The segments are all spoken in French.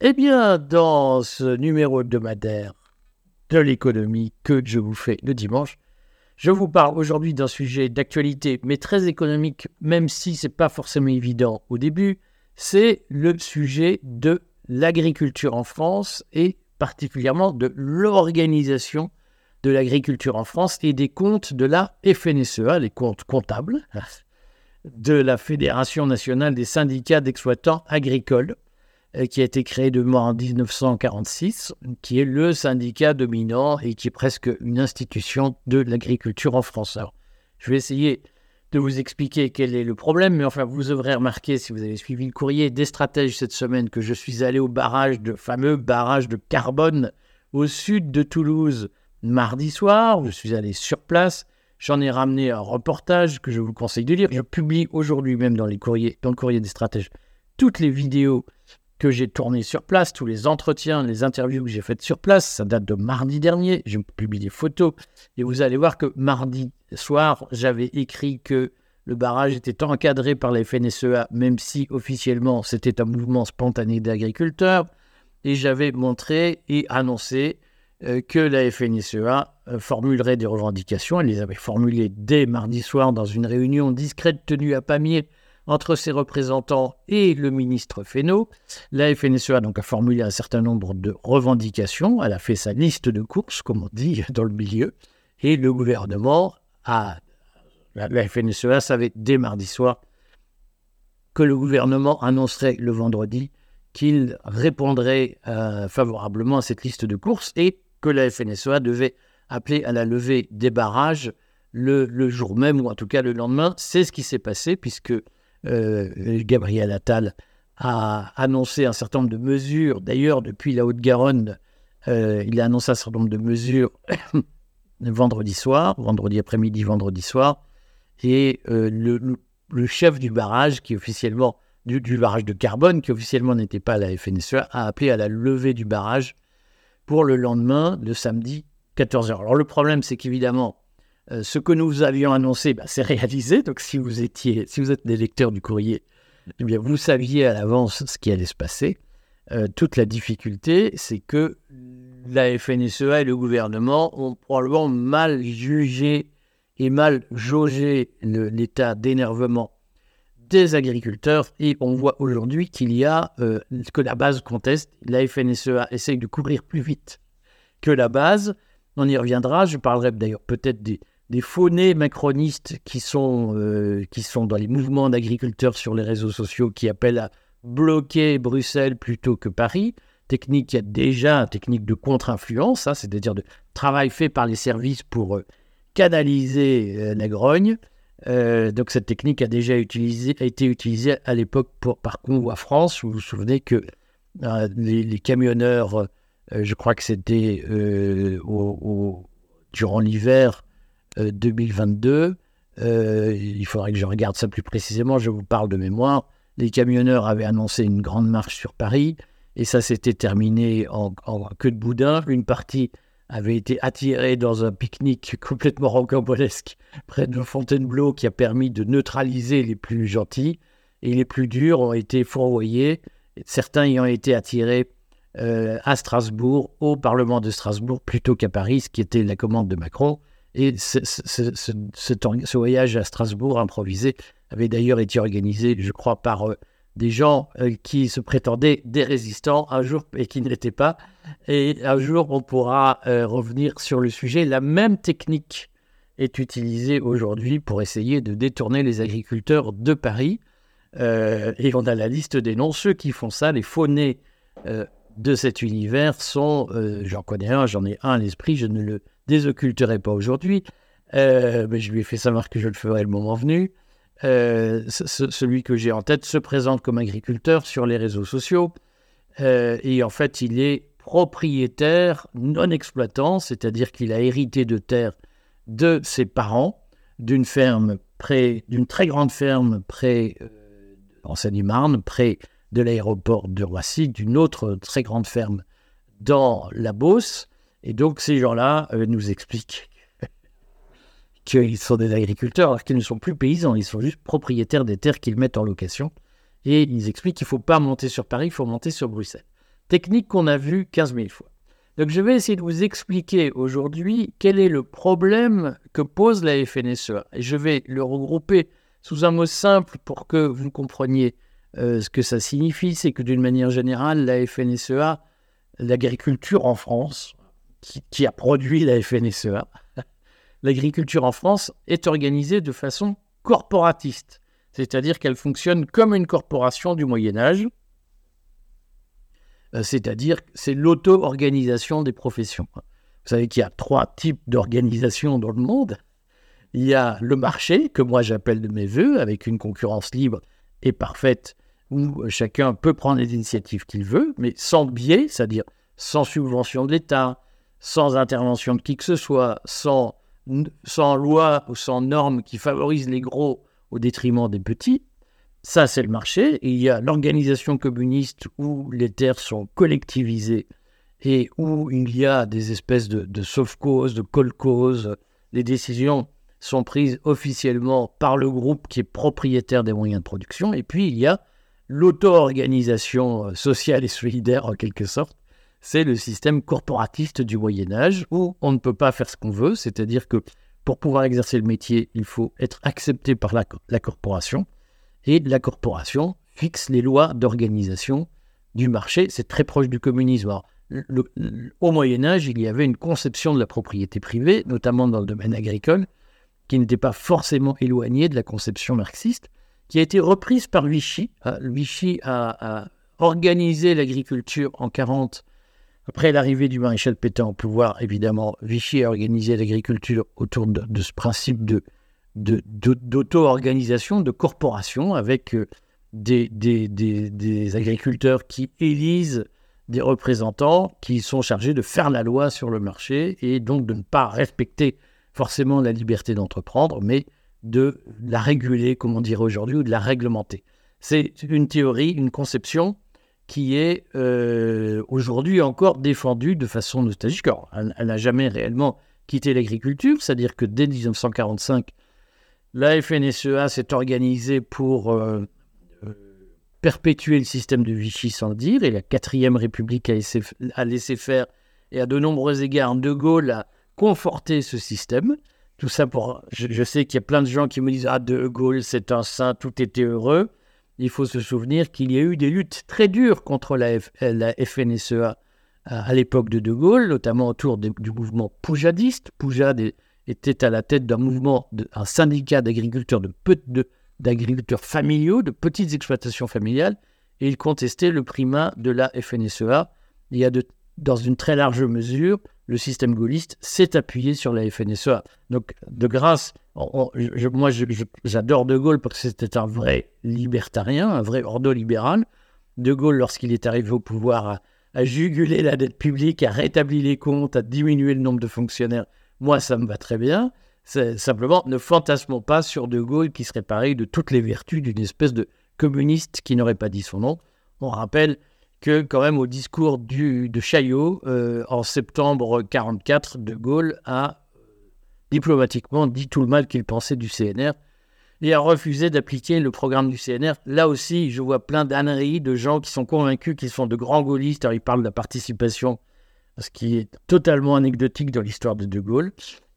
Eh bien, dans ce numéro hebdomadaire de l'économie que je vous fais le dimanche, je vous parle aujourd'hui d'un sujet d'actualité, mais très économique, même si ce n'est pas forcément évident au début. C'est le sujet de l'agriculture en France et particulièrement de l'organisation de l'agriculture en France et des comptes de la FNSEA, les comptes comptables de la Fédération nationale des syndicats d'exploitants agricoles. Euh, qui a été créé de moi en 1946, qui est le syndicat dominant et qui est presque une institution de l'agriculture en France. Alors, je vais essayer de vous expliquer quel est le problème, mais enfin, vous aurez remarqué, si vous avez suivi le courrier des stratèges cette semaine, que je suis allé au barrage, de fameux barrage de carbone au sud de Toulouse mardi soir. Je suis allé sur place. J'en ai ramené un reportage que je vous conseille de lire. Je publie aujourd'hui même dans, dans le courrier des stratèges toutes les vidéos que j'ai tourné sur place, tous les entretiens, les interviews que j'ai faites sur place. Ça date de mardi dernier. J'ai publié des photos. Et vous allez voir que mardi soir, j'avais écrit que le barrage était encadré par la FNSEA, même si officiellement c'était un mouvement spontané d'agriculteurs. Et j'avais montré et annoncé euh, que la FNSEA euh, formulerait des revendications. Elle les avait formulées dès mardi soir dans une réunion discrète tenue à Pamiers entre ses représentants et le ministre Fesneau. La FNSEA donc, a formulé un certain nombre de revendications. Elle a fait sa liste de courses, comme on dit dans le milieu. Et le gouvernement a. La FNSEA savait dès mardi soir que le gouvernement annoncerait le vendredi qu'il répondrait euh, favorablement à cette liste de courses et que la FNSEA devait appeler à la levée des barrages le, jour même ou en tout cas le lendemain. C'est ce qui s'est passé puisque Gabriel Attal a annoncé un certain nombre de mesures. D'ailleurs, depuis la Haute-Garonne, euh, il a annoncé un certain nombre de mesures vendredi soir, vendredi après-midi, vendredi soir. Et euh, le, chef du barrage, qui officiellement du, barrage de carbone, qui officiellement n'était pas à la FNSEA, a appelé à la levée du barrage pour le lendemain, le samedi 14h. Alors le problème, c'est qu'évidemment, euh, ce que nous avions annoncé, bah, c'est réalisé. Donc, si vous étiez, si vous êtes des lecteurs du courrier, eh bien, vous saviez à l'avance ce qui allait se passer. Euh, toute la difficulté, c'est que la FNSEA et le gouvernement ont probablement mal jugé et mal jaugé l'état d'énervement des agriculteurs. Et on voit aujourd'hui qu'il y a euh, que la base conteste. La FNSEA essaye de courir plus vite que la base. On y reviendra. Je parlerai d'ailleurs peut-être des, des faunés macronistes qui sont, euh, qui sont dans les mouvements d'agriculteurs sur les réseaux sociaux qui appellent à bloquer Bruxelles plutôt que Paris. Technique qui a déjà, technique de contre-influence, hein, c'est-à-dire de travail fait par les services pour euh, canaliser euh, la grogne. donc cette technique a déjà été utilisée à l'époque par Convoi France. Vous vous souvenez que les, camionneurs, je crois que c'était durant l'hiver, 2022. Euh, euh, il faudrait que je regarde ça plus précisément, je vous parle de mémoire. Les camionneurs avaient annoncé une grande marche sur Paris et ça s'était terminé en, queue de boudin. Une partie avait été attirée dans un pique-nique complètement rocambolesque près de Fontainebleau qui a permis de neutraliser les plus gentils et les plus durs ont été fourvoyés, certains ayant été attirés euh, à Strasbourg, au Parlement de Strasbourg, plutôt qu'à Paris, ce qui était la commande de Macron. Et ce, voyage à Strasbourg improvisé avait d'ailleurs été organisé, je crois, par euh, des gens euh, qui se prétendaient des résistants un jour et qui ne l'étaient pas. Et un jour, on pourra euh, revenir sur le sujet. La même technique est utilisée aujourd'hui pour essayer de détourner les agriculteurs de Paris. et on a la liste des noms. Ceux qui font ça, les faunés de cet univers sont, j'en connais un, j'en ai un à l'esprit, je ne le désocculterai pas aujourd'hui, euh, mais je lui ai fait savoir que je le ferai le moment venu. Euh, celui que j'ai en tête se présente comme agriculteur sur les réseaux sociaux euh, et en fait il est propriétaire non exploitant, c'est-à-dire qu'il a hérité de terre de ses parents, d'une ferme près, d'une très grande ferme près en Seine-et-Marne, près de l'aéroport de Roissy, d'une autre très grande ferme dans la Beauce. Et donc ces gens-là euh, nous expliquent qu'ils sont des agriculteurs alors qu'ils ne sont plus paysans, ils sont juste propriétaires des terres qu'ils mettent en location. Et ils expliquent qu'il ne faut pas monter sur Paris, il faut monter sur Bruxelles. Technique qu'on a vue 15 000 fois. Donc je vais essayer de vous expliquer aujourd'hui quel est le problème que pose la FNSEA. Et je vais le regrouper sous un mot simple pour que vous compreniez euh, ce que ça signifie. C'est que d'une manière générale, la FNSEA, l'agriculture en France, qui, a produit la FNSEA, l'agriculture en France est organisée de façon corporatiste. C'est-à-dire qu'elle fonctionne comme une corporation du Moyen Âge, euh, c'est-à-dire c'est l'auto-organisation des professions. Vous savez qu'il y a trois types d'organisation dans le monde. Il y a le marché, que moi j'appelle de mes voeux, avec une concurrence libre et parfaite, où chacun peut prendre les initiatives qu'il veut, mais sans biais, c'est-à-dire sans subvention de l'État, sans intervention de qui que ce soit, sans, loi ou sans normes qui favorisent les gros au détriment des petits. Ça, c'est le marché. il y a l'organisation communiste où les terres sont collectivisées et où il y a des espèces de, de sauf-cause, de col-cause. Les décisions sont prises officiellement par le groupe qui est propriétaire des moyens de production. Et puis, il y a l'auto-organisation sociale et solidaire, en quelque sorte, c'est le système corporatiste du Moyen Âge où on ne peut pas faire ce qu'on veut, c'est-à-dire que pour pouvoir exercer le métier, il faut être accepté par la, corporation, et la corporation fixe les lois d'organisation du marché. C'est très proche du communisme. au Moyen Âge, il y avait une conception de la propriété privée, notamment dans le domaine agricole, qui n'était pas forcément éloignée de la conception marxiste, qui a été reprise par Vichy. Ah, Vichy a, a organisé l'agriculture en 40 après l'arrivée du maréchal Pétain au pouvoir, évidemment, Vichy a organisé l'agriculture autour de, ce principe de, d'auto-organisation, de, corporation, avec euh, des, des, agriculteurs qui élisent des représentants qui sont chargés de faire la loi sur le marché et donc de ne pas respecter forcément la liberté d'entreprendre, mais de la réguler, comme on dirait aujourd'hui, ou de la réglementer. C'est une théorie, une conception qui est euh, aujourd'hui encore défendue de façon nostalgique. elle n'a jamais réellement quitté l'agriculture, c'est-à-dire que dès 1945, la FNSEA s'est organisée pour euh, euh, perpétuer le système de Vichy sans le dire, et la quatrième République a laissé, a laissé, faire, et à de nombreux égards, De Gaulle a conforté ce système. Tout ça pour... Je, sais qu'il y a plein de gens qui me disent « Ah, De Gaulle, c'est un saint, tout était heureux » il faut se souvenir qu'il y a eu des luttes très dures contre la, FNSEA à, l'époque de De Gaulle, notamment autour du mouvement poujadiste. Poujade était à la tête d'un mouvement, syndicat d'agriculteurs d'agriculteurs familiaux, de petites exploitations familiales, et il contestait le primat de la FNSEA. Il y a dans une très large mesure, le système gaulliste s'est appuyé sur la FNSEA. Donc, de grâce, moi j'adore De Gaulle parce que c'était un vrai libertarien, un vrai ordo-libéral. De Gaulle, lorsqu'il est arrivé au pouvoir, a, jugulé la dette publique, a rétabli les comptes, a diminué le nombre de fonctionnaires. Moi, ça me va très bien. Simplement, ne fantasmons pas sur De Gaulle qui serait pareil de toutes les vertus d'une espèce de communiste qui n'aurait pas dit son nom. On rappelle que quand même au discours de Chaillot, euh, en septembre 1944, De Gaulle a euh, diplomatiquement dit tout le mal qu'il pensait du CNR et a refusé d'appliquer le programme du CNR. Là aussi, je vois plein d'âneries de gens qui sont convaincus qu'ils sont de grands gaullistes. Alors, ils parlent de la participation, ce qui est totalement anecdotique dans l'histoire de De Gaulle.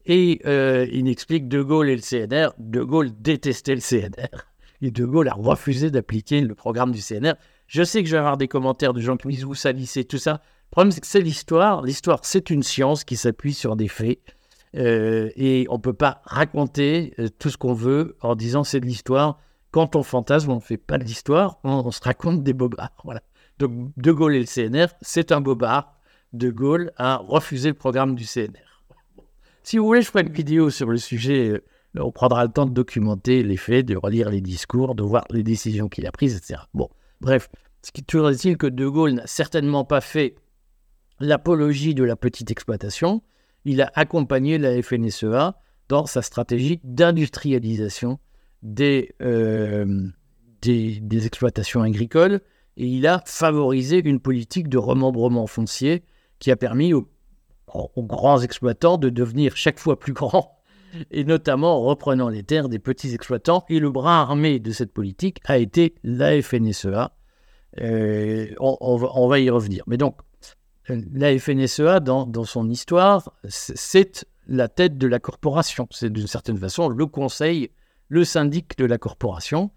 Et euh, il explique De Gaulle et le CNR. De Gaulle détestait le CNR. Et De Gaulle a refusé d'appliquer le programme du CNR. Je sais que je vais avoir des commentaires de gens qui me disent vous salissez tout ça. Le problème, c'est que c'est l'histoire. L'histoire, c'est une science qui s'appuie sur des faits. Euh, et on ne peut pas raconter euh, tout ce qu'on veut en disant c'est de l'histoire. Quand on fantasme, on ne fait pas de l'histoire, on, se raconte des bobards. Voilà. Donc, De Gaulle et le CNR, c'est un bobard. De Gaulle a refusé le programme du CNR. Si vous voulez, je ferai une vidéo sur le sujet. Euh, on prendra le temps de documenter les faits, de relire les discours, de voir les décisions qu'il a prises, etc. Bon, Bref, ce qui toujours est-il que De Gaulle n'a certainement pas fait l'apologie de la petite exploitation. Il a accompagné la FNSEA dans sa stratégie d'industrialisation des, euh, des, exploitations agricoles et il a favorisé une politique de remembrement foncier qui a permis aux grands exploitants de devenir chaque fois plus grands, et notamment en reprenant les terres des petits exploitants. Et le bras armé de cette politique a été la FNSEA. Euh, on, va, on va y revenir. Mais donc, la FNSEA, dans, dans son histoire, c'est la tête de la corporation. C'est d'une certaine façon le conseil, le syndic de la corporation.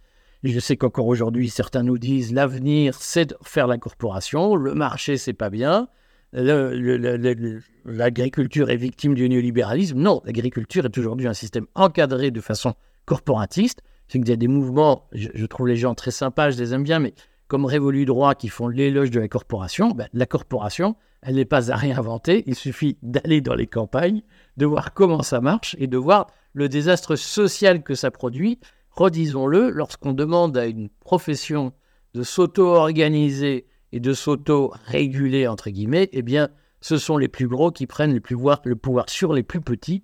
Je sais qu'encore aujourd'hui, certains nous disent l'avenir, c'est de faire la corporation, le marché, c'est pas bien, l'agriculture est victime du néolibéralisme. Non, l'agriculture est aujourd'hui un système encadré de façon corporatiste. C'est qu'il y a des mouvements, je, trouve les gens très sympas, je les aime bien, mais comme Révolu Droit qui font l'éloge de la corporation, ben, la corporation, elle n'est pas à réinventer. Il suffit d'aller dans les campagnes, de voir comment ça marche et de voir le désastre social que ça produit. Redisons-le, lorsqu'on demande à une profession de s'auto-organiser et de s'auto-réguler, entre guillemets, eh bien, ce sont les plus gros qui prennent le pouvoir, le pouvoir sur les plus petits.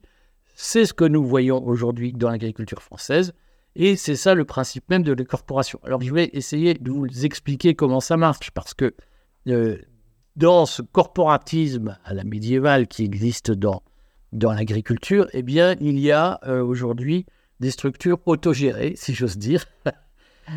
C'est ce que nous voyons aujourd'hui dans l'agriculture française. Et c'est ça le principe même de la corporation. Alors je vais essayer de vous expliquer comment ça marche, parce que euh, dans ce corporatisme à la médiévale qui existe dans, dans l'agriculture, eh bien, il y a euh, aujourd'hui des structures autogérées, si j'ose dire,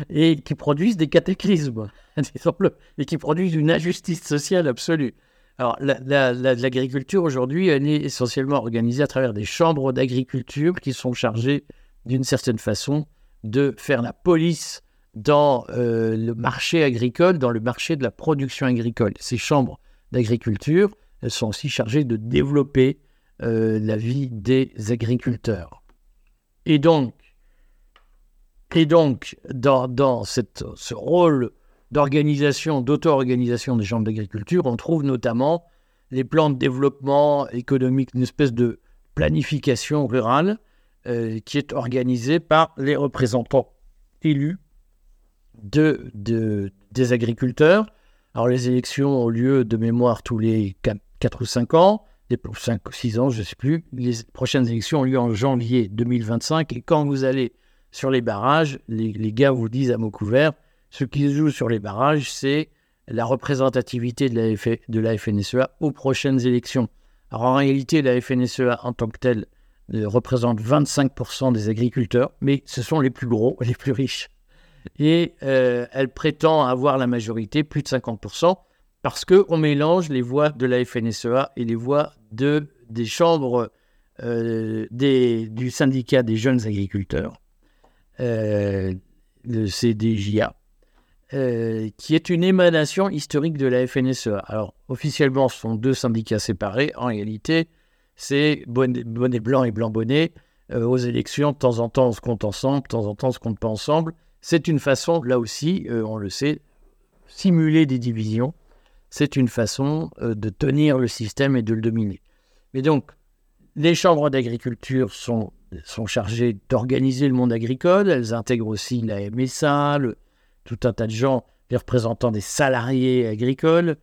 et qui produisent des cataclysmes, et qui produisent une injustice sociale absolue. Alors, l'agriculture aujourd'hui, elle est essentiellement organisée à travers des chambres d'agriculture qui sont chargées d'une certaine façon, de faire la police dans euh, le marché agricole, dans le marché de la production agricole. Ces chambres d'agriculture, sont aussi chargées de développer euh, la vie des agriculteurs. Et donc, et donc dans, dans ce rôle d'organisation, d'auto-organisation des chambres d'agriculture, on trouve notamment les plans de développement économique, une espèce de planification rurale euh, qui est organisée par les représentants élus de, de, des agriculteurs. Alors les élections ont lieu de mémoire tous les 4, ou 5 ans, les 5 ou 6 ans, je ne sais plus. Les prochaines élections ont lieu en janvier 2025 et quand vous allez sur les barrages, les, gars vous disent à mots couverts, ce qui se joue sur les barrages, c'est la représentativité de la, FNSEA aux prochaines élections. Alors en réalité, la FNSEA en tant que telle représente 25% des agriculteurs, mais ce sont les plus gros, les plus riches. Et euh, elle prétend avoir la majorité, plus de 50%, parce qu'on mélange les voix de la FNSEA et les voix de, des chambres euh, du syndicat des jeunes agriculteurs, euh, le CDJA, euh, qui est une émanation historique de la FNSEA. Alors, officiellement, ce sont deux syndicats séparés. En réalité, c'est bonnet, blanc et blanc bonnet. Euh, aux élections, de temps en temps, on se compte ensemble, de temps en temps, on se compte pas ensemble. C'est une façon, là aussi, euh, on le sait, simuler des divisions. C'est une façon euh, de tenir le système et de le dominer. Mais donc, les chambres d'agriculture sont, sont chargées d'organiser le monde agricole. Elles intègrent aussi la MSA, tout un tas de gens, les représentants des salariés agricoles,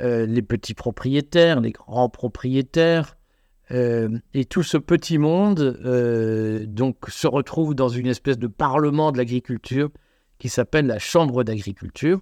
les petits propriétaires, les grands propriétaires, euh, et tout ce petit monde euh, donc se retrouve dans une espèce de parlement de l'agriculture qui s'appelle la chambre d'agriculture,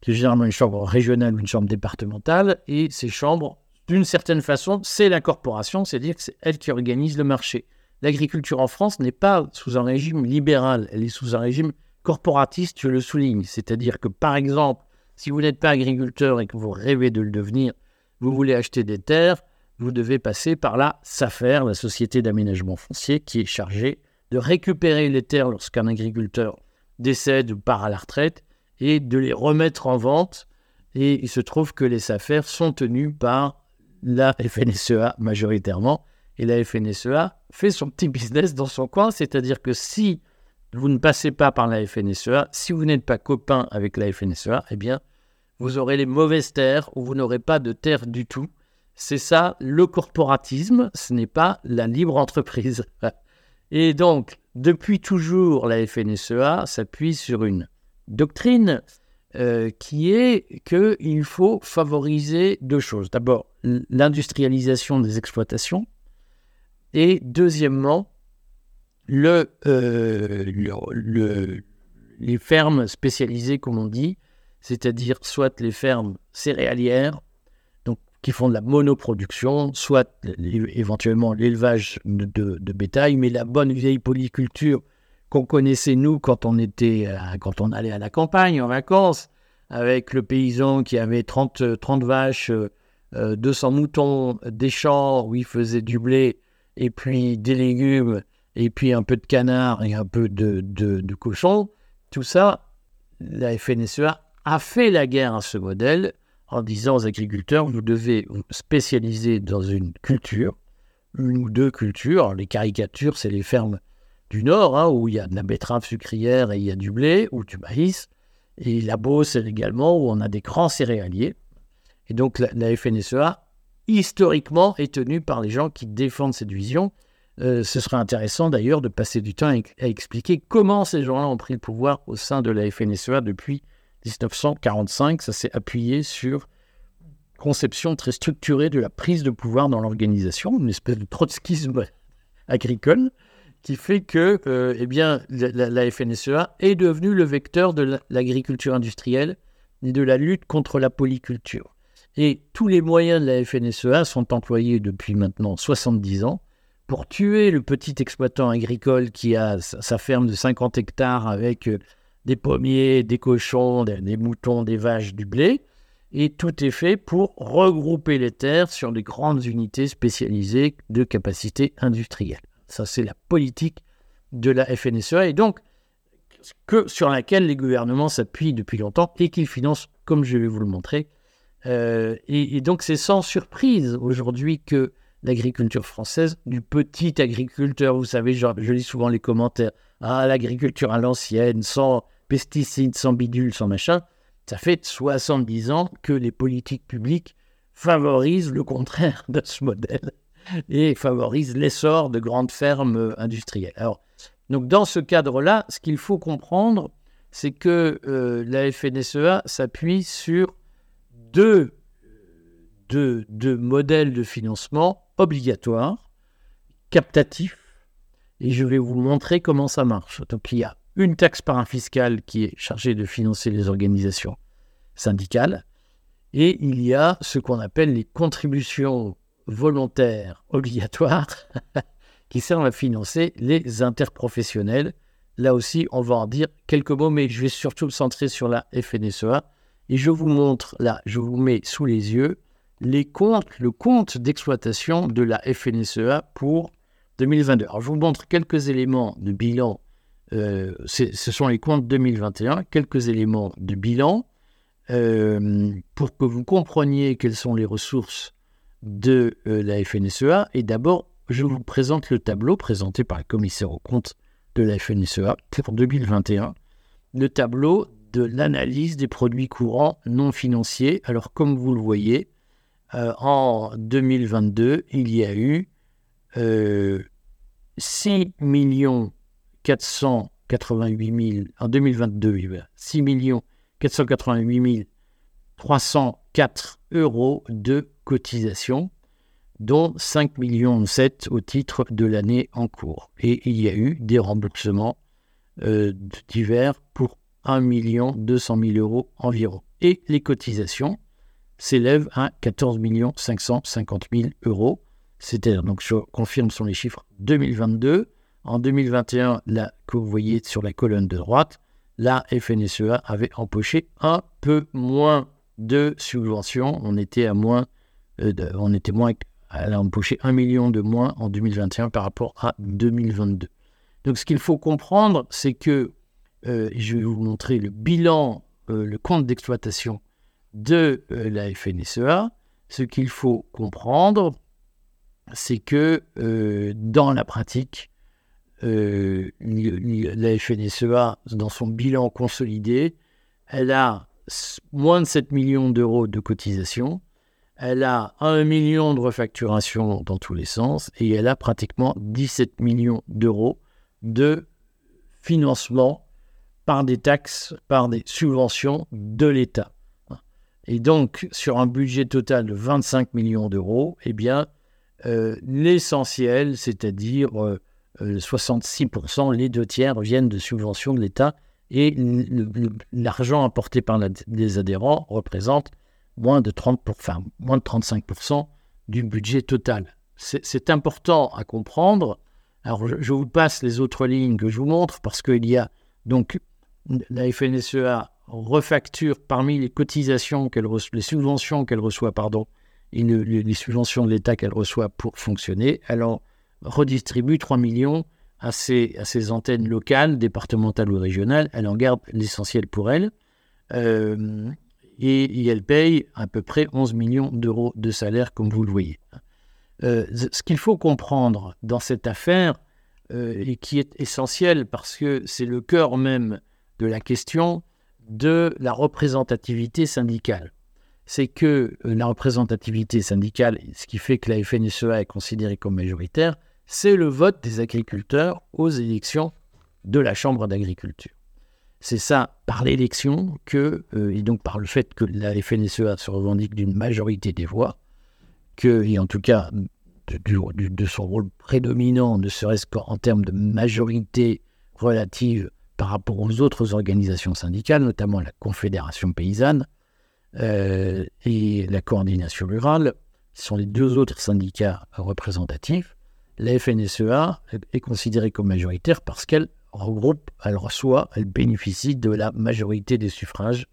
qui est généralement une chambre régionale ou une chambre départementale. Et ces chambres, d'une certaine façon, c'est la corporation, c'est-à-dire que c'est elle qui organise le marché. L'agriculture en France n'est pas sous un régime libéral, elle est sous un régime corporatiste, je le souligne. C'est-à-dire que, par exemple, si vous n'êtes pas agriculteur et que vous rêvez de le devenir, vous voulez acheter des terres, vous devez passer par la SAFER, la Société d'aménagement foncier, qui est chargée de récupérer les terres lorsqu'un agriculteur décède ou part à la retraite et de les remettre en vente. Et il se trouve que les SAFER sont tenus par la FNSEA majoritairement. Et la FNSEA fait son petit business dans son coin, c'est-à-dire que si vous ne passez pas par la FNSEA, si vous n'êtes pas copain avec la FNSEA, eh bien, vous aurez les mauvaises terres ou vous n'aurez pas de terres du tout. C'est ça le corporatisme, ce n'est pas la libre entreprise. Et donc, depuis toujours, la FNSEA s'appuie sur une doctrine euh, qui est qu'il faut favoriser deux choses. D'abord, l'industrialisation des exploitations et deuxièmement, euh, le, les fermes spécialisées, comme on dit, c'est-à-dire soit les fermes céréalières, donc qui font de la monoproduction, soit éventuellement l'élevage de, bétail, mais la bonne vieille polyculture qu'on connaissait nous quand on était, quand on allait à la campagne en vacances, avec le paysan qui avait 30, 30 vaches, 200 euh, moutons, des champs où il faisait du blé, et puis des légumes, et puis un peu de canard et un peu de, cochon. Tout ça, la FNSEA a fait la guerre à ce modèle en disant aux agriculteurs, vous devez spécialiser dans une culture, une ou deux cultures. Les caricatures, c'est les fermes du Nord, hein, où il y a de la betterave sucrière et il y a du blé ou du maïs. Et la Beauce également, où on a des grands céréaliers. Et donc la, FNSEA, historiquement, est tenue par les gens qui défendent cette vision. Euh, ce serait intéressant d'ailleurs de passer du temps à, expliquer comment ces gens-là ont pris le pouvoir au sein de la FNSEA depuis 1945. Ça s'est appuyé sur conception très structurée de la prise de pouvoir dans l'organisation, une espèce de trotskisme agricole qui fait que euh, eh bien, la, FNSEA est devenue le vecteur de l'agriculture industrielle et de la lutte contre la polyculture. Et tous les moyens de la FNSEA sont employés depuis maintenant 70 ans pour tuer le petit exploitant agricole qui a sa ferme de 50 hectares avec euh, des pommiers, des cochons, des, moutons, des vaches, du blé. Et tout est fait pour regrouper les terres sur des grandes unités spécialisées de capacité industrielle. Ça, c'est la politique de la FNSEA et donc que, sur laquelle les gouvernements s'appuient depuis longtemps et qu'ils financent, comme je vais vous le montrer. Euh, et, donc, c'est sans surprise aujourd'hui que l'agriculture française, du petit agriculteur, vous savez, je lis souvent les commentaires, ah, l'agriculture à l'ancienne, sans pesticides, sans bidules, sans machin, ça fait 70 ans que les politiques publiques favorisent le contraire de ce modèle et favorise l'essor de grandes fermes industrielles. Alors, donc dans ce cadre-là, ce qu'il faut comprendre, c'est que euh, la FNSEA s'appuie sur deux, modèles de financement obligatoires, captatifs, et je vais vous montrer comment ça marche. Donc il y a une taxe parafiscale qui est chargée de financer les organisations syndicales, et il y a ce qu'on appelle les contributions volontaire obligatoire qui servent à financer les interprofessionnels. Là aussi, on va en dire quelques mots, mais je vais surtout me centrer sur la FNSEA. Et je vous montre, là, je vous mets sous les yeux les comptes, le compte d'exploitation de la FNSEA pour 2022. Alors, je vous montre quelques éléments de bilan. Euh, ce sont les comptes 2021, quelques éléments de bilan euh, pour que vous compreniez quelles sont les ressources de euh, la FNSEA. Et d'abord, je vous présente le tableau présenté par le commissaire au compte de la FNSEA pour 2021. Le tableau de l'analyse des produits courants non financiers. Alors, comme vous le voyez, euh, en 2022, il y a eu euh, 6 488 000, en 2022, il y a 6 488 304 euros de cotisation, dont 5 millions 7 au titre de l'année en cours. Et il y a eu des remboursements euh, divers pour 1 million 200 000 euros environ. Et les cotisations s'élèvent à 14 millions 550 000 euros. C'est-à-dire, donc je confirme sur les chiffres 2022. En 2021, là, que vous voyez sur la colonne de droite, la FNSEA avait empoché un peu moins de subventions. On était à moins euh, on était moins, elle a empoché un million de moins en 2021 par rapport à 2022. Donc ce qu'il faut comprendre, c'est que, euh, je vais vous montrer le bilan, euh, le compte d'exploitation de la FNSEA. Ce qu'il faut comprendre, c'est que dans la pratique, la FNSEA, dans son bilan consolidé, elle a moins de 7 millions d'euros de cotisations elle a 1 million de refacturation dans tous les sens et elle a pratiquement 17 millions d'euros de financement par des taxes, par des subventions de l'État. Et donc, sur un budget total de 25 millions d'euros, eh bien, euh, l'essentiel, c'est-à-dire 66%, euh, euh, les deux tiers, viennent de subventions de l'État et l'argent apporté par les adhérents représente moins de, 30 enfin, moins de 35% du budget total. C'est important à comprendre. Alors, je, vous passe les autres lignes que je vous montre parce qu'il y a donc la FNSEA refacture parmi les cotisations qu'elle les subventions qu'elle reçoit, pardon, et les subventions de l'État qu'elle reçoit pour fonctionner, elle en redistribue 3 millions à ses, antennes locales, départementales ou régionales. Elle en garde l'essentiel pour elle. Euh, et, elle paye à peu près 11 millions d'euros de salaire, comme vous le voyez. Euh, ce qu'il faut comprendre dans cette affaire, euh, et qui est essentiel parce que c'est le cœur même de la question de la représentativité syndicale. C'est que la représentativité syndicale, ce qui fait que la FNSEA est considérée comme majoritaire, c'est le vote des agriculteurs aux élections de la Chambre d'agriculture. C'est ça, par l'élection, que, euh, et donc par le fait que la FNSEA se revendique d'une majorité des voix, que, et en tout cas de, de son rôle prédominant, ne serait-ce qu'en termes de majorité relative par rapport aux autres organisations syndicales, notamment la Confédération paysanne euh, et la Coordination rurale, qui sont les deux autres syndicats représentatifs, la FNSEA est considérée comme majoritaire parce qu'elle regroupe, elle reçoit, elle bénéficie de la majorité des suffrages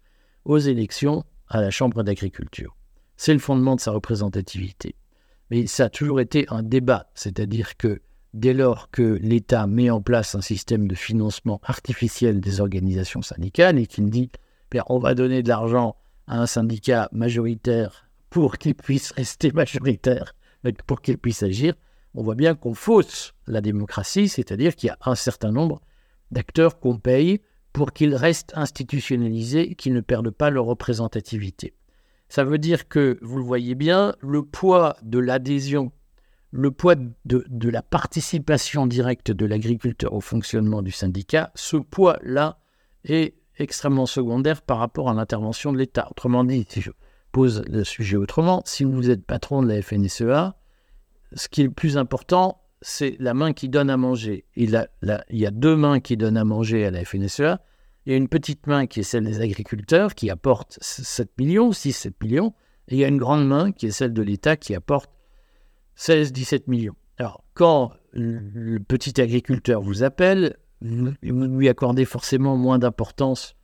aux élections à la Chambre d'agriculture. C'est le fondement de sa représentativité. Mais ça a toujours été un débat, c'est-à-dire que dès lors que l'État met en place un système de financement artificiel des organisations syndicales et qu'il dit on va donner de l'argent à un syndicat majoritaire pour qu'il puisse rester majoritaire, pour qu'il puisse agir, on voit bien qu'on fausse la démocratie, c'est-à-dire qu'il y a un certain nombre d'acteurs qu'on paye pour qu'ils restent institutionnalisés et qu'ils ne perdent pas leur représentativité. Ça veut dire que, vous le voyez bien, le poids de l'adhésion, le poids de, la participation directe de l'agriculteur au fonctionnement du syndicat, ce poids-là est extrêmement secondaire par rapport à l'intervention de l'État. Autrement dit, si je pose le sujet autrement, si vous êtes patron de la FNSEA, ce qui est le plus important, c'est la main qui donne à manger. Il, il y a deux mains qui donnent à manger à la FNSEA. Il y a une petite main qui est celle des agriculteurs qui apporte 7 millions, 6-7 millions. Et il y a une grande main qui est celle de l'État qui apporte 16-17 millions. Alors, quand le petit agriculteur vous appelle, vous lui accordez forcément moins d'importance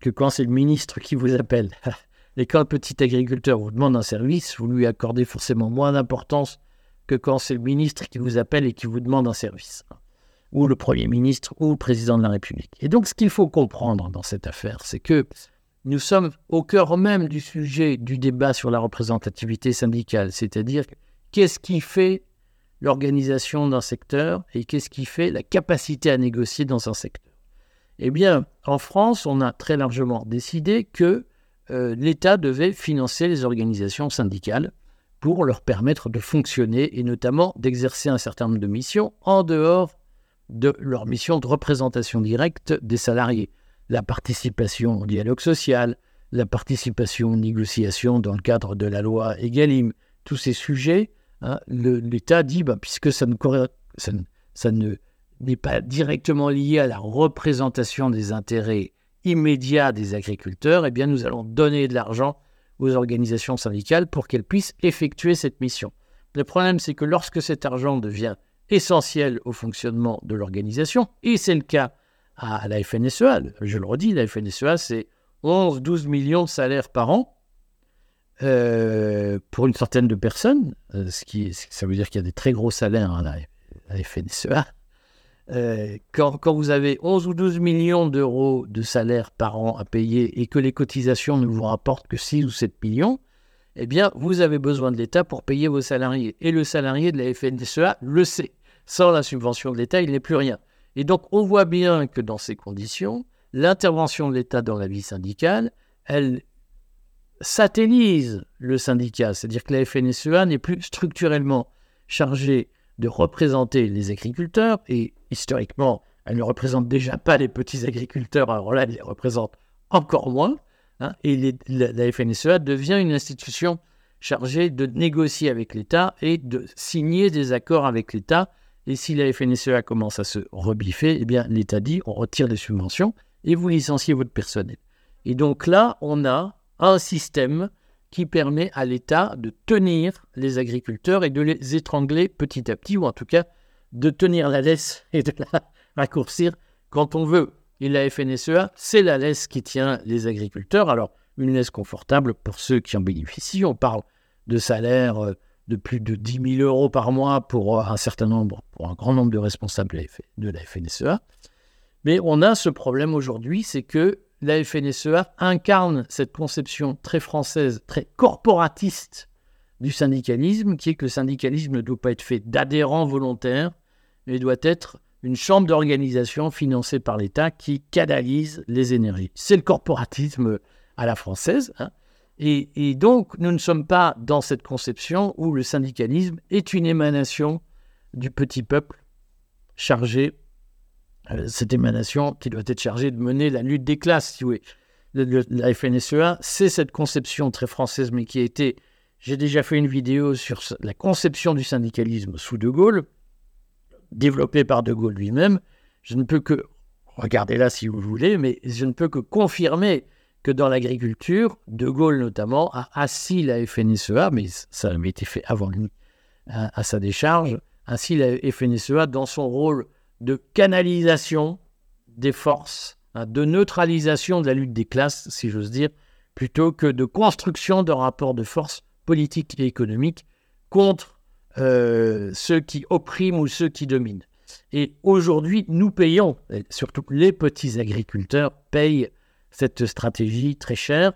que quand c'est le ministre qui vous appelle. Et quand le petit agriculteur vous demande un service, vous lui accordez forcément moins d'importance que quand c'est le ministre qui vous appelle et qui vous demande un service, ou le Premier ministre, ou le Président de la République. Et donc ce qu'il faut comprendre dans cette affaire, c'est que nous sommes au cœur même du sujet du débat sur la représentativité syndicale, c'est-à-dire qu'est-ce qui fait l'organisation d'un secteur et qu'est-ce qui fait la capacité à négocier dans un secteur? Eh bien, en France, on a très largement décidé que euh, l'État devait financer les organisations syndicales pour leur permettre de fonctionner et notamment d'exercer un certain nombre de missions en dehors de leur mission de représentation directe des salariés. La participation au dialogue social, la participation aux négociations dans le cadre de la loi EGalim, tous ces sujets, hein, l'État dit, bah, puisque ça ne, ça, ça ne n'est pas directement lié à la représentation des intérêts immédiats des agriculteurs, eh bien nous allons donner de l'argent aux organisations syndicales pour qu'elles puissent effectuer cette mission. Le problème, c'est que lorsque cet argent devient essentiel au fonctionnement de l'organisation, et c'est le cas à la FNSEA, je le redis, la FNSEA, c'est 11-12 millions de salaires par an euh, pour une centaine de personnes, euh, ce qui, ça veut dire qu'il y a des très gros salaires à la FNSEA. Euh, quand, vous avez 11 ou 12 millions d'euros de salaire par an à payer et que les cotisations ne vous rapportent que 6 ou 7 millions, eh bien, vous avez besoin de l'État pour payer vos salariés. Et le salarié de la FNSEA le sait. Sans la subvention de l'État, il n'est plus rien. Et donc, on voit bien que dans ces conditions, l'intervention de l'État dans la vie syndicale, elle satellise le syndicat. C'est-à-dire que la FNSEA n'est plus structurellement chargée de représenter les agriculteurs, et historiquement, elle ne représente déjà pas les petits agriculteurs, alors là, elle les représente encore moins, hein, et la, FNSEA devient une institution chargée de négocier avec l'État et de signer des accords avec l'État. Et si la FNSEA commence à se rebiffer, eh bien l'État dit on retire les subventions et vous licenciez votre personnel. Et donc là, on a un système qui permet à l'État de tenir les agriculteurs et de les étrangler petit à petit, ou en tout cas de tenir la laisse et de la raccourcir quand on veut. Et la FNSEA, c'est la laisse qui tient les agriculteurs. Alors, une laisse confortable pour ceux qui en bénéficient. On parle de salaires euh, de plus de 10 000 euros par mois pour euh, un certain nombre, pour un grand nombre de responsables de la FNSEA. Mais on a ce problème aujourd'hui, c'est que la FNSEA incarne cette conception très française, très corporatiste du syndicalisme, qui est que le syndicalisme ne doit pas être fait d'adhérents volontaires, mais doit être une chambre d'organisation financée par l'État qui canalise les énergies. C'est le corporatisme à la française. Hein. Et, donc, nous ne sommes pas dans cette conception où le syndicalisme est une émanation du petit peuple chargé, cette émanation qui doit être chargée de mener la lutte des classes, si vous voulez. la FNSEA, c'est cette conception très française, mais qui a été. J'ai déjà fait une vidéo sur la conception du syndicalisme sous De Gaulle, développée par De Gaulle lui-même. Je ne peux que. Regardez là si vous voulez, mais je ne peux que confirmer que dans l'agriculture, De Gaulle notamment a assis la FNSEA, mais ça avait été fait avant lui, à, sa décharge, assis la FNSEA dans son rôle de canalisation des forces, hein, de neutralisation de la lutte des classes, si j'ose dire, plutôt que de construction de rapports de force politiques et économiques contre euh, ceux qui oppriment ou ceux qui dominent. Et aujourd'hui, nous payons, surtout les petits agriculteurs payent cette stratégie très chère.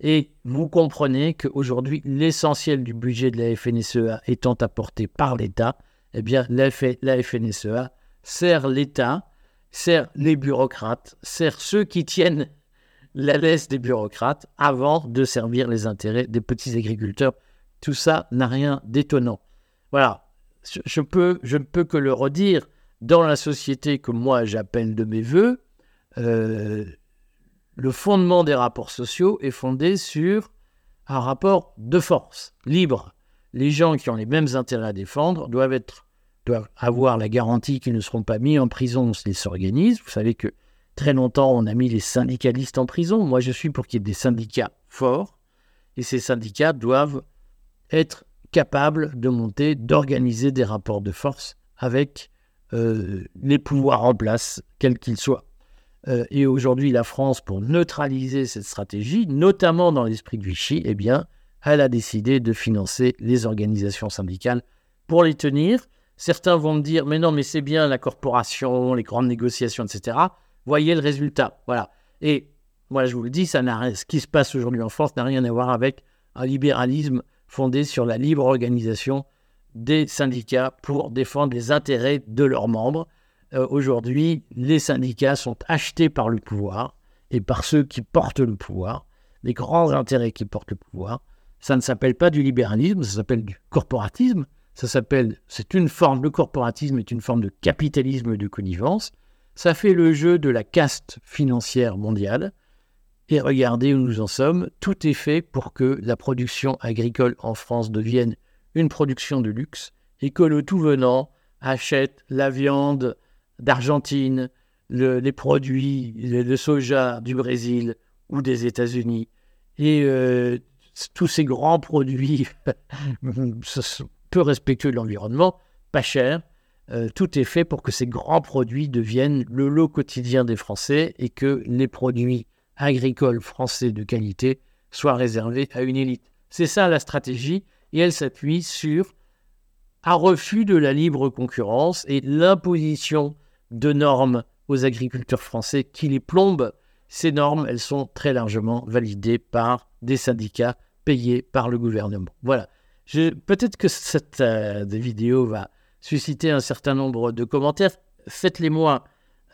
Et vous comprenez qu'aujourd'hui, l'essentiel du budget de la FNSEA étant apporté par l'État, eh bien, la, FNSEA sert l'État, sert les bureaucrates, sert ceux qui tiennent la laisse des bureaucrates avant de servir les intérêts des petits agriculteurs. Tout ça n'a rien d'étonnant. Voilà, je, peux, je ne peux que le redire, dans la société que moi j'appelle de mes voeux, euh, le fondement des rapports sociaux est fondé sur un rapport de force, libre. Les gens qui ont les mêmes intérêts à défendre doivent, être, doivent avoir la garantie qu'ils ne seront pas mis en prison s'ils s'organisent. Vous savez que très longtemps, on a mis les syndicalistes en prison. Moi, je suis pour qu'il y ait des syndicats forts. Et ces syndicats doivent être capables de monter, d'organiser des rapports de force avec euh, les pouvoirs en place, quels qu'ils soient. Euh, et aujourd'hui la France, pour neutraliser cette stratégie, notamment dans l'esprit de Vichy, eh bien, elle a décidé de financer les organisations syndicales pour les tenir. Certains vont me dire, mais non, mais c'est bien la corporation, les grandes négociations, etc. Voyez le résultat. Voilà. Et moi, je vous le dis, ça n'a, ce qui se passe aujourd'hui en France n'a rien à voir avec un libéralisme fondé sur la libre organisation des syndicats pour défendre les intérêts de leurs membres. Euh, aujourd'hui, les syndicats sont achetés par le pouvoir et par ceux qui portent le pouvoir, les grands intérêts qui portent le pouvoir. Ça ne s'appelle pas du libéralisme, ça s'appelle du corporatisme. Ça s'appelle, c'est une forme, le corporatisme est une forme de capitalisme de connivence. Ça fait le jeu de la caste financière mondiale. Et regardez où nous en sommes. Tout est fait pour que la production agricole en France devienne une production de luxe et que le tout venant achète la viande, d'Argentine, les produits de soja du Brésil ou des États-Unis. Et euh, tous ces grands produits peu respectueux de l'environnement, pas chers, euh, tout est fait pour que ces grands produits deviennent le lot quotidien des Français et que les produits agricoles français de qualité soient réservés à une élite. C'est ça la stratégie et elle s'appuie sur un refus de la libre concurrence et l'imposition de normes aux agriculteurs français qui les plombent. Ces normes, elles sont très largement validées par des syndicats payés par le gouvernement. Voilà. Peut-être que cette euh, vidéo va susciter un certain nombre de commentaires. Faites-les moi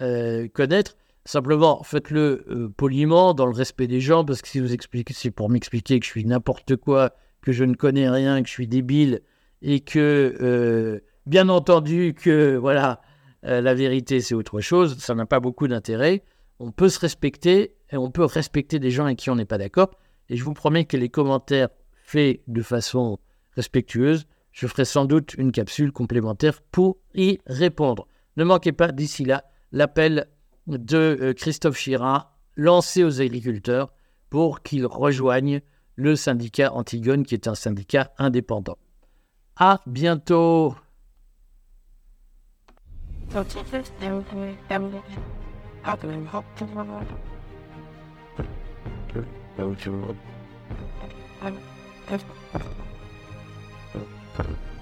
euh, connaître. Simplement, faites-le euh, poliment, dans le respect des gens, parce que si vous expliquez, c'est pour m'expliquer que je suis n'importe quoi, que je ne connais rien, que je suis débile, et que, bien entendu, que voilà, la vérité, c'est autre chose. Ça n'a pas beaucoup d'intérêt. On peut se respecter et on peut respecter des gens avec qui on n'est pas d'accord. Et je vous promets que les commentaires faits de façon respectueuse, je ferai sans doute une capsule complémentaire pour y répondre. Ne manquez pas d'ici là l'appel de euh, Christophe Chira lancé aux agriculteurs pour qu'ils rejoignent le syndicat Antigone, qui est un syndicat indépendant. À bientôt. fun.